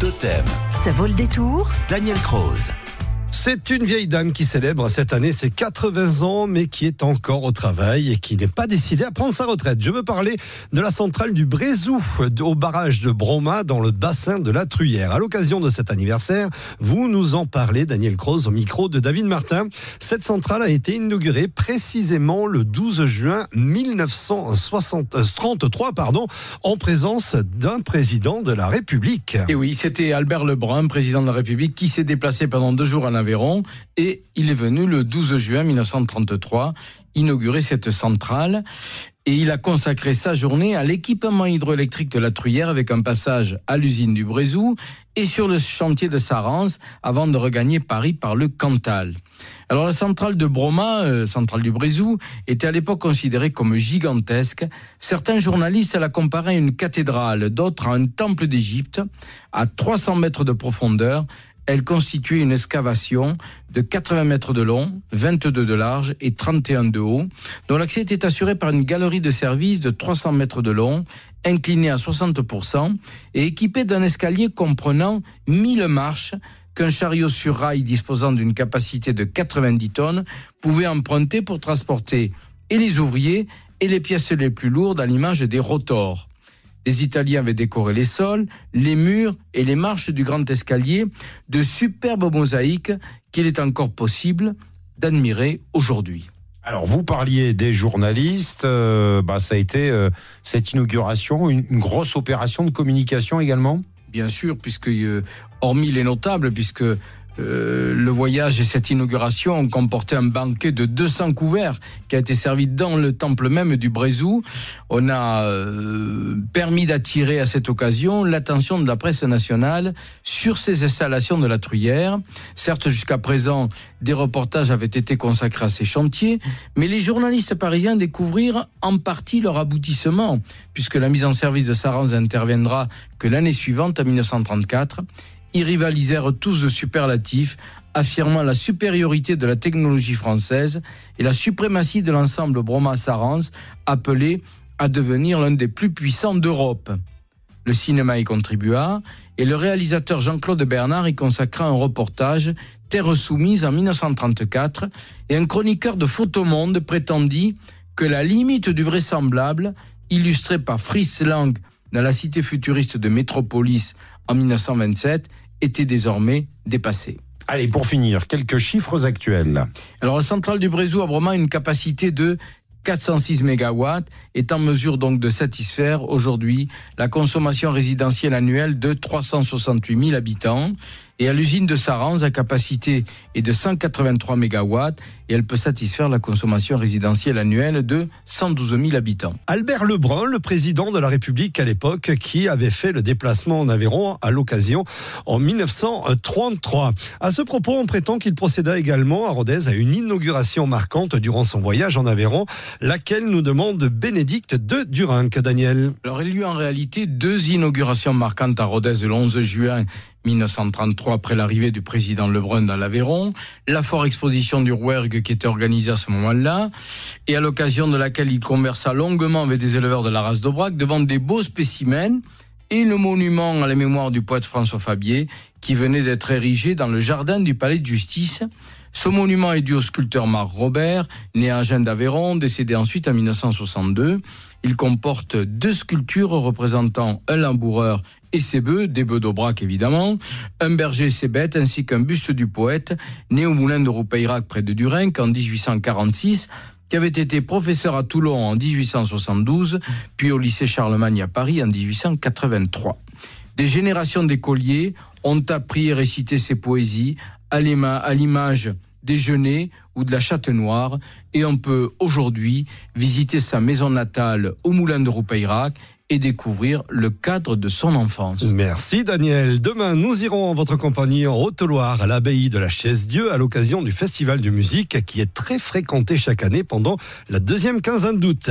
Totem. Ça vaut le détour Daniel Croze. C'est une vieille dame qui célèbre cette année ses 80 ans, mais qui est encore au travail et qui n'est pas décidée à prendre sa retraite. Je veux parler de la centrale du Brézou, au barrage de Broma, dans le bassin de la Truyère. À l'occasion de cet anniversaire, vous nous en parlez, Daniel Croze, au micro de David Martin. Cette centrale a été inaugurée précisément le 12 juin 1933, pardon, en présence d'un président de la République. Et oui, c'était Albert Lebrun, président de la République, qui s'est déplacé pendant deux jours en Et il est venu le 12 juin 1933 inaugurer cette centrale et il a consacré sa journée à l'équipement hydroélectrique de la Truyère avec un passage à l'usine du Brézou et sur le chantier de Sarance avant de regagner Paris par le Cantal. Alors la centrale de Broma, euh, centrale du Brézou, était à l'époque considérée comme gigantesque. Certains journalistes la comparaient à une cathédrale, d'autres à un temple d'Égypte, à 300 mètres de profondeur, elle constituait une excavation de 80 mètres de long, 22 de large et 31 de haut, dont l'accès était assuré par une galerie de service de 300 mètres de long, inclinée à 60% et équipée d'un escalier comprenant 1000 marches qu'un chariot sur rail disposant d'une capacité de 90 tonnes pouvait emprunter pour transporter et les ouvriers et les pièces les plus lourdes à l'image des rotors. Les Italiens avaient décoré les sols, les murs et les marches du grand escalier de superbes mosaïques qu'il est encore possible d'admirer aujourd'hui. Alors vous parliez des journalistes, euh, bah, ça a été euh, cette inauguration, une, grosse opération de communication également? Bien sûr, puisque euh, hormis les notables, puisque euh, le voyage et cette inauguration ont comporté un banquet de 200 couverts qui a été servi dans le temple même du Brézou. On a euh, permis d'attirer à cette occasion l'attention de la presse nationale sur ces installations de la Truyère. Certes, jusqu'à présent, des reportages avaient été consacrés à ces chantiers, mais les journalistes parisiens découvrirent en partie leur aboutissement, puisque la mise en service de Saranz interviendra que l'année suivante, en 1934 ils rivalisèrent tous de superlatifs, affirmant la supériorité de la technologie française et la suprématie de l'ensemble Broma-Sarans, appelé à devenir l'un des plus puissants d'Europe. Le cinéma y contribua et le réalisateur Jean-Claude Bernard y consacra un reportage Terre soumise en 1934 et un chroniqueur de Photomonde prétendit que la limite du vraisemblable, illustrée par Fritz Lang dans la cité futuriste de Métropolis en 1927 était désormais dépassée. Allez, pour finir, quelques chiffres actuels. Alors, la centrale du Brézou a vraiment une capacité de 406 MW est en mesure donc de satisfaire aujourd'hui la consommation résidentielle annuelle de 368 000 habitants. Et à l'usine de Sarans, la capacité est de 183 MW et elle peut satisfaire la consommation résidentielle annuelle de 112 000 habitants. Albert Lebrun, le président de la République à l'époque, qui avait fait le déplacement en Aveyron à l'occasion en 1933. À ce propos, on prétend qu'il procéda également à Rodez à une inauguration marquante durant son voyage en Aveyron, laquelle nous demande Bénédicte de Durinck, Daniel. Alors, il y a eu en réalité deux inaugurations marquantes à Rodez le 11 juin 1933 après l'arrivée du président Lebrun dans l'Aveyron, la fort exposition du Rouergue qui était organisée à ce moment-là, et à l'occasion de laquelle il conversa longuement avec des éleveurs de la race d'Aubrac devant des beaux spécimens et le monument à la mémoire du poète François Fabier qui venait d'être érigé dans le jardin du palais de justice. Ce monument est dû au sculpteur Marc Robert, né à Gênes d'Aveyron, décédé ensuite en 1962. Il comporte deux sculptures représentant un laboureur et ses bœufs, des bœufs d'Aubrac évidemment, un berger et ses bêtes, ainsi qu'un buste du poète, né au moulin de Roupeirac près de Durenc en 1846, qui avait été professeur à Toulon en 1872, puis au lycée Charlemagne à Paris en 1883. Des générations d'écoliers ont appris et récité ses poésies à l'image des ou de la Chatte Noire et on peut aujourd'hui visiter sa maison natale au Moulin de Roupeirac et découvrir le cadre de son enfance. Merci Daniel. Demain, nous irons en votre compagnie en Haute-Loire à l'abbaye de la Chaise-Dieu à l'occasion du festival de musique qui est très fréquenté chaque année pendant la deuxième quinzaine d'août.